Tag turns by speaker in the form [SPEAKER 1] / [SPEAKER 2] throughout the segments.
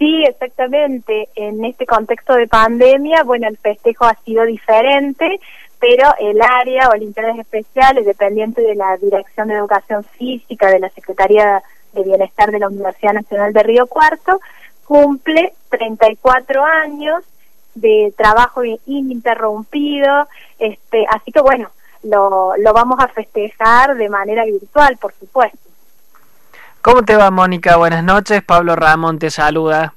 [SPEAKER 1] Sí, exactamente. En este contexto de pandemia, bueno, el festejo ha sido diferente, pero el área Olimpiadas Especiales, dependiente de la Dirección de Educación Física de la Secretaría de Bienestar de la Universidad Nacional de Río Cuarto, cumple 34 años de trabajo ininterrumpido, este, así que bueno, lo vamos a festejar de manera virtual, por supuesto.
[SPEAKER 2] ¿Cómo te va, Mónica? Buenas noches. Pablo Ramón te saluda.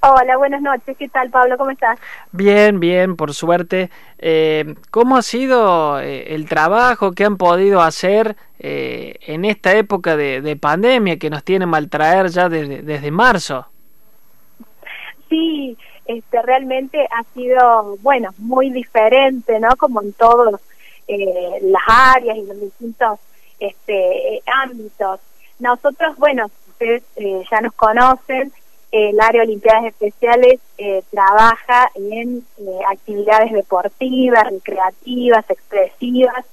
[SPEAKER 1] Hola, buenas noches. ¿Qué tal, Pablo? ¿Cómo estás?
[SPEAKER 2] Bien, bien, por suerte. Eh, ¿Cómo ha sido eh, el trabajo que han podido hacer eh, en esta época de, pandemia que nos tiene mal traer ya desde, desde marzo?
[SPEAKER 1] Sí, este, realmente ha sido, bueno, muy diferente, ¿no? Como en todas las áreas y los distintos este, ámbitos. Nosotros, bueno, ustedes eh, ya nos conocen, el área de Olimpiadas Especiales eh, trabaja en eh, actividades deportivas, recreativas, expresivas,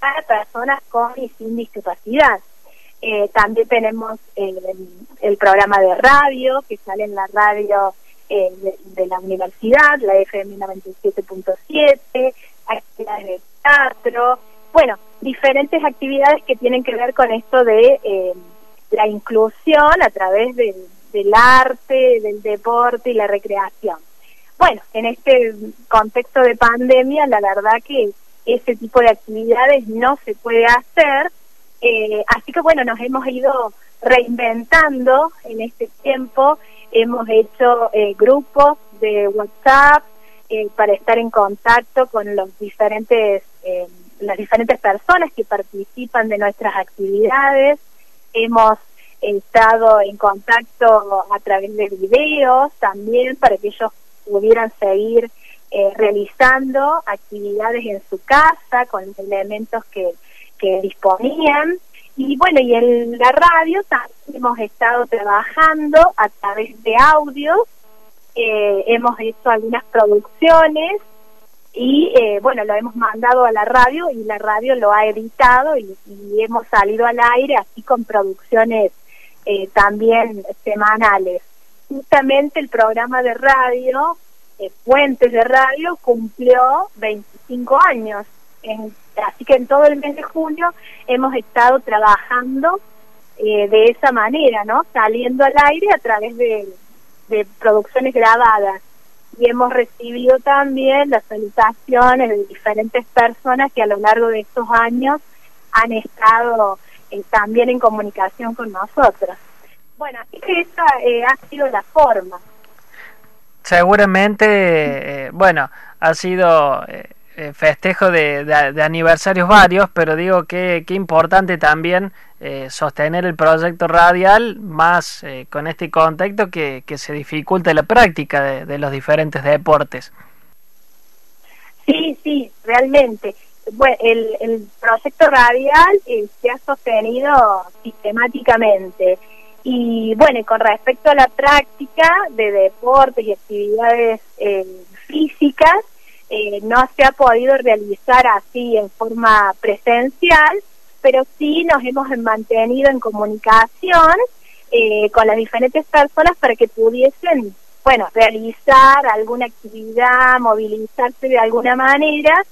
[SPEAKER 1] para personas con y sin discapacidad. también tenemos el programa de radio, que sale en la radio de, de, la universidad, la FM 97.7, actividades de teatro, bueno, diferentes actividades que tienen que ver con esto de eh, la inclusión a través del, arte, del deporte y la recreación. Bueno, en este contexto de pandemia, la verdad que ese tipo de actividades no se puede hacer, eh, así que bueno, nos hemos ido reinventando en este tiempo, hemos hecho eh, grupos de WhatsApp para estar en contacto con los diferentes las diferentes personas que participan de nuestras actividades. Hemos estado en contacto a través de videos también para que ellos pudieran seguir eh, realizando actividades en su casa con los elementos que, que disponían. Y bueno, y en la radio también hemos estado trabajando a través de audios, eh, hemos hecho algunas producciones y eh, bueno, lo hemos mandado a la radio y la radio lo ha editado y, hemos salido al aire así con producciones eh, también semanales. Justamente el programa de radio, eh, Puentes de Radio, cumplió 25 años. así que en todo el mes de junio hemos estado trabajando de esa manera, ¿no? Saliendo al aire a través de producciones grabadas y hemos recibido también las salutaciones de diferentes personas que a lo largo de estos años han estado eh, también en comunicación con nosotros. Bueno, así que esa eh, ha sido la forma.
[SPEAKER 2] Seguramente, eh, bueno, ha sido eh, festejo de, aniversarios varios, pero digo que, qué importante también eh, sostener el proyecto radial más eh, con este contexto que, que se dificulta la práctica de, los diferentes deportes.
[SPEAKER 1] Sí, sí, realmente. Bueno, el, el proyecto radial se ha sostenido sistemáticamente. Y bueno, con respecto a la práctica de deportes y actividades físicas, eh, no se ha podido realizar así en forma presencial, pero sí nos hemos mantenido en comunicación eh, con las diferentes personas para que pudiesen, bueno, realizar alguna actividad, movilizarse de alguna manera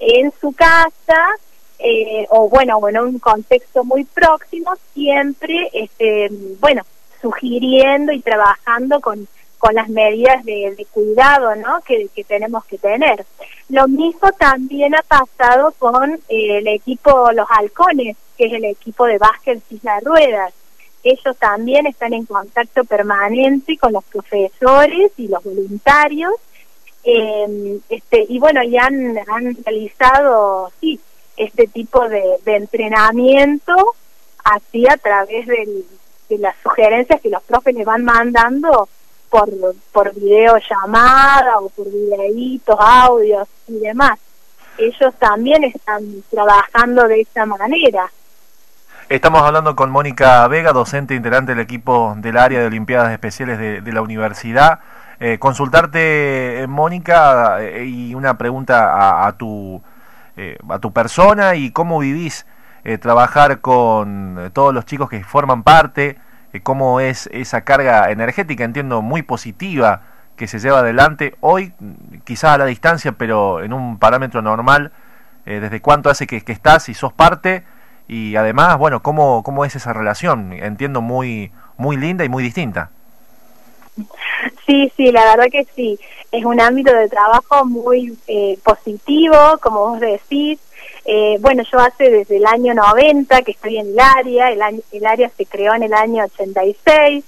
[SPEAKER 1] en su casa eh, o bueno, en un contexto muy próximo, siempre, este, bueno, sugiriendo y trabajando con con las medidas de, cuidado ¿no? que, tenemos que tener. Lo mismo también ha pasado con eh, el equipo Los Halcones, que es el equipo de básquet Isla Ruedas. Ellos también están en contacto permanente con los profesores y los voluntarios. Eh, este, y bueno, ya han, realizado, sí, este tipo de, entrenamiento así a través de las sugerencias que los profes les van mandando por, por videollamada o por videitos, audios y demás. Ellos también están trabajando de esa manera.
[SPEAKER 3] Estamos hablando con Mónica Vega, docente integrante del equipo del área de Olimpiadas Especiales de, la universidad. Eh, consultarte, eh, Mónica, eh, y una pregunta a, tu, a tu persona y cómo vivís trabajar con todos los chicos que forman parte eh, cómo es esa carga energética, entiendo, muy positiva que se lleva adelante hoy, quizás a la distancia, pero en un parámetro normal, eh, desde cuánto hace que, que, estás y sos parte, y además, bueno, cómo, cómo es esa relación, entiendo, muy, muy linda y muy distinta.
[SPEAKER 1] Sí, sí, la verdad que sí. Es un ámbito de trabajo muy eh, positivo, como vos decís. Eh, bueno, yo hace desde el año 90 que estoy en el área, el, año, el área se creó en el año 86,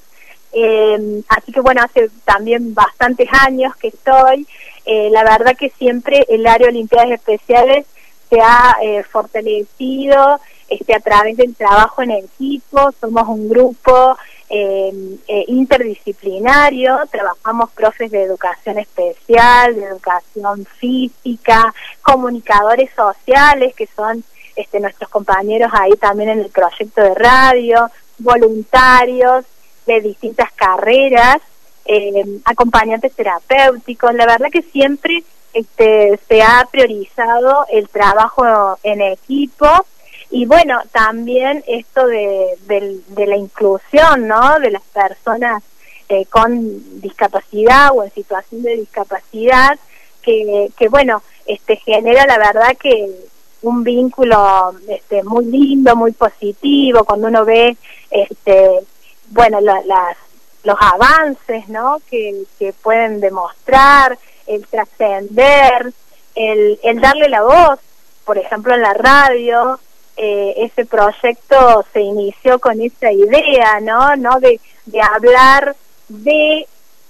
[SPEAKER 1] eh, así que bueno, hace también bastantes años que estoy. Eh, la verdad que siempre el área Olimpiadas Especiales se ha eh, fortalecido este, a través del trabajo en equipo, somos un grupo eh, eh, interdisciplinario, trabajamos profes de educación especial, de educación física, comunicadores sociales, que son este, nuestros compañeros ahí también en el proyecto de radio, voluntarios de distintas carreras, eh, acompañantes terapéuticos. La verdad que siempre este, se ha priorizado el trabajo en equipo y bueno, también esto de, de, la inclusión, ¿no? De las personas eh, con discapacidad o en situación de discapacidad, que, que bueno, este genera la verdad que un vínculo este, muy lindo, muy positivo, cuando uno ve, este, bueno, las, los avances, ¿no? Que, que pueden demostrar, el trascender, el, el darle la voz, por ejemplo, en la radio, eh, ese proyecto se inició con esa idea, ¿no? ¿no? De, de hablar de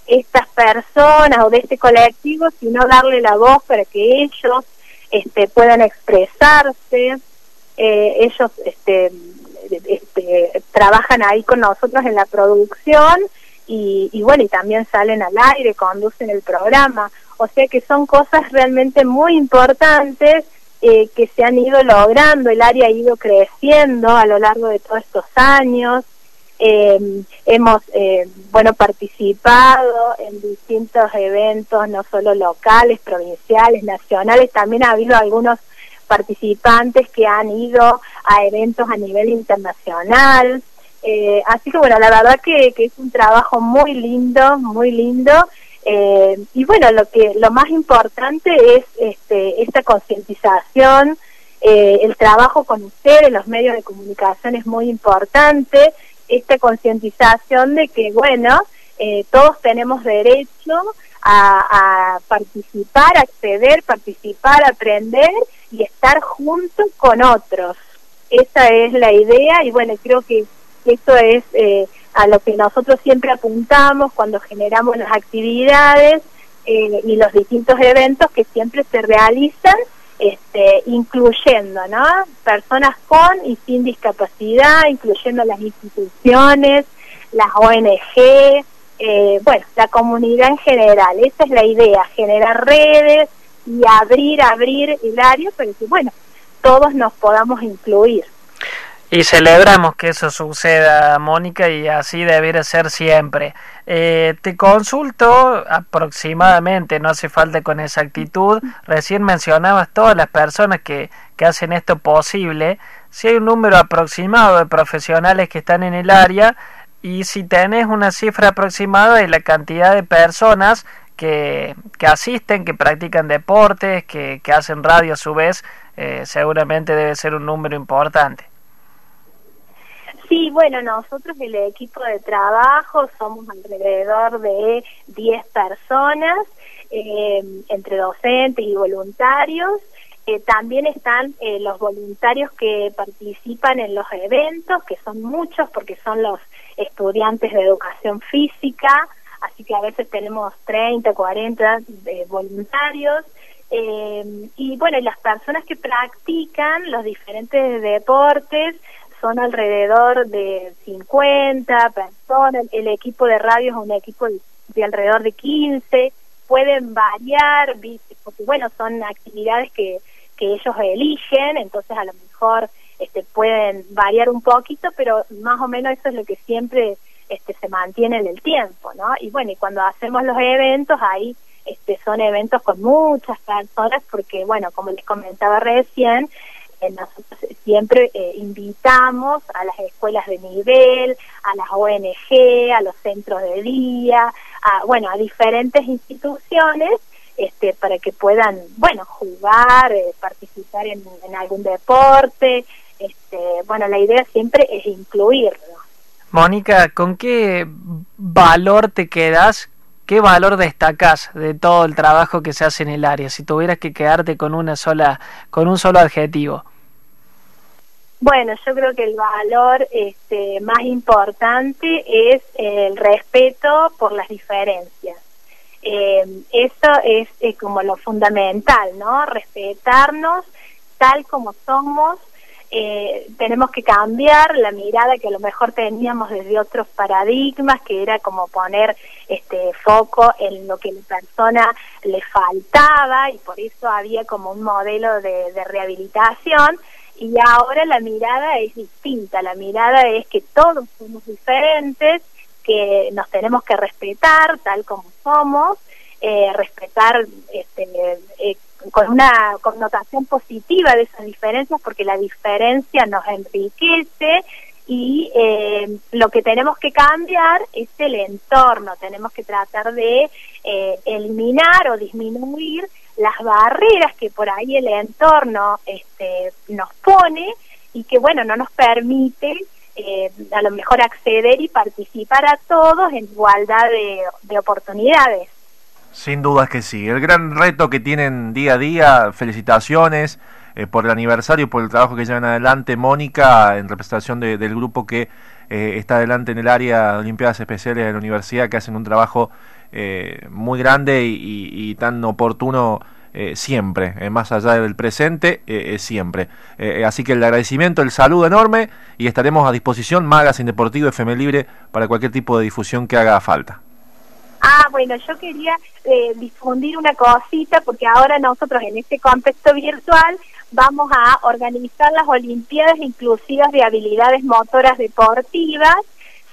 [SPEAKER 1] estas personas o de este colectivo, sino darle la voz para que ellos este, puedan expresarse. Eh, ellos este, este, trabajan ahí con nosotros en la producción y, y bueno, y también salen al aire, conducen el programa. O sea que son cosas realmente muy importantes eh, que se han ido logrando, el área ha ido creciendo a lo largo de todos estos años. Eh, hemos, eh, bueno, participado en distintos eventos, no solo locales, provinciales, nacionales, también ha habido algunos participantes que han ido a eventos a nivel internacional. Eh, así que bueno, la verdad que, que es un trabajo muy lindo, muy lindo eh, y bueno, lo que lo más importante es este, esta concientización, eh, el trabajo con ustedes, los medios de comunicación es muy importante, esta concientización de que, bueno, eh, todos tenemos derecho a, a, participar, acceder, participar, aprender y estar juntos con otros. Esa es la idea y bueno, creo que esto es eh, a lo que nosotros siempre apuntamos cuando generamos las actividades eh, y los distintos eventos que siempre se realizan, este, incluyendo ¿no? personas con y sin discapacidad, incluyendo las instituciones, las ONG, eh, bueno, la comunidad en general. Esa es la idea, generar redes y abrir, abrir el área para que, bueno, todos nos podamos incluir.
[SPEAKER 2] Y celebramos que eso suceda, Mónica, y así debería ser siempre. Eh, te consulto aproximadamente, no hace falta con exactitud, recién mencionabas todas las personas que, que hacen esto posible, si hay un número aproximado de profesionales que están en el área y si tenés una cifra aproximada de la cantidad de personas que, que asisten, que practican deportes, que, que hacen radio a su vez, eh, seguramente debe ser un número importante.
[SPEAKER 1] Sí, bueno, nosotros el equipo de trabajo somos alrededor de 10 personas, eh, entre docentes y voluntarios. Eh, también están eh, los voluntarios que participan en los eventos, que son muchos porque son los estudiantes de educación física, así que a veces tenemos 30, 40 eh, voluntarios. Eh, y bueno, las personas que practican los diferentes deportes son alrededor de 50 personas, el equipo de radio es un equipo de, alrededor de 15, pueden variar, porque bueno, son actividades que, que ellos eligen, entonces a lo mejor este, pueden variar un poquito, pero más o menos eso es lo que siempre este, se mantiene en el tiempo, ¿no? Y bueno, y cuando hacemos los eventos, ahí este, son eventos con muchas personas, porque bueno, como les comentaba recién, nosotros siempre invitamos a las escuelas de nivel, a las ONG, a los centros de día, a, bueno, a diferentes instituciones este, para que puedan, bueno, jugar, participar en, en, algún deporte. Este, bueno, la idea siempre es incluirlo.
[SPEAKER 2] Mónica, ¿con qué valor te quedas ¿Qué valor destacas de todo el trabajo que se hace en el área si tuvieras que quedarte con una sola con un solo adjetivo?
[SPEAKER 1] Bueno, yo creo que el valor este, más importante es el respeto por las diferencias. Eh, eso es, como lo fundamental, ¿no? Respetarnos tal como somos eh, tenemos que cambiar la mirada que a lo mejor teníamos desde otros paradigmas, que era como poner este foco en lo que a la persona le faltaba y por eso había como un modelo de, de rehabilitación y ahora la mirada es distinta, la mirada es que todos somos diferentes, que nos tenemos que respetar tal como somos, eh, respetar este, eh, con una connotación positiva de esas diferencias porque la diferencia nos enriquece y eh, lo que tenemos que cambiar es el entorno, tenemos que tratar de eh, eliminar o disminuir las barreras que por ahí el entorno este, nos pone y que bueno, no nos permite eh, a lo mejor acceder y participar a todos en igualdad de oportunidades.
[SPEAKER 3] Sin dudas que sí. El gran reto que tienen día a día, felicitaciones eh, por el aniversario y por el trabajo que llevan adelante, Mónica, en representación del grupo que eh, está adelante en el área de Olimpiadas Especiales de la universidad, que hacen un trabajo eh, muy grande y, tan oportuno siempre, más allá del presente, siempre. así que el agradecimiento, el saludo enorme y estaremos a disposición, Magazine Deportivo FM Libre, para cualquier tipo de difusión que haga falta.
[SPEAKER 1] Ah, bueno, yo quería eh, difundir una cosita porque ahora nosotros en este contexto virtual vamos a organizar las Olimpiadas Inclusivas de Habilidades Motoras Deportivas.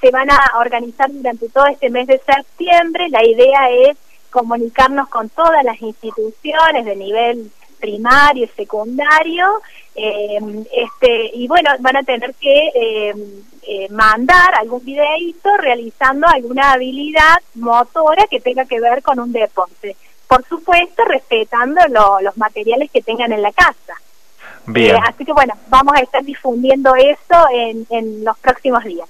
[SPEAKER 1] Se van a organizar durante todo este mes de septiembre. La idea es comunicarnos con todas las instituciones de nivel primario y secundario eh, este y bueno van a tener que eh, eh, mandar algún videíto realizando alguna habilidad motora que tenga que ver con un deporte. Por supuesto, respetando los materiales que tengan en la casa.
[SPEAKER 3] Bien.
[SPEAKER 1] así que bueno, vamos a estar difundiendo eso en, en los próximos días.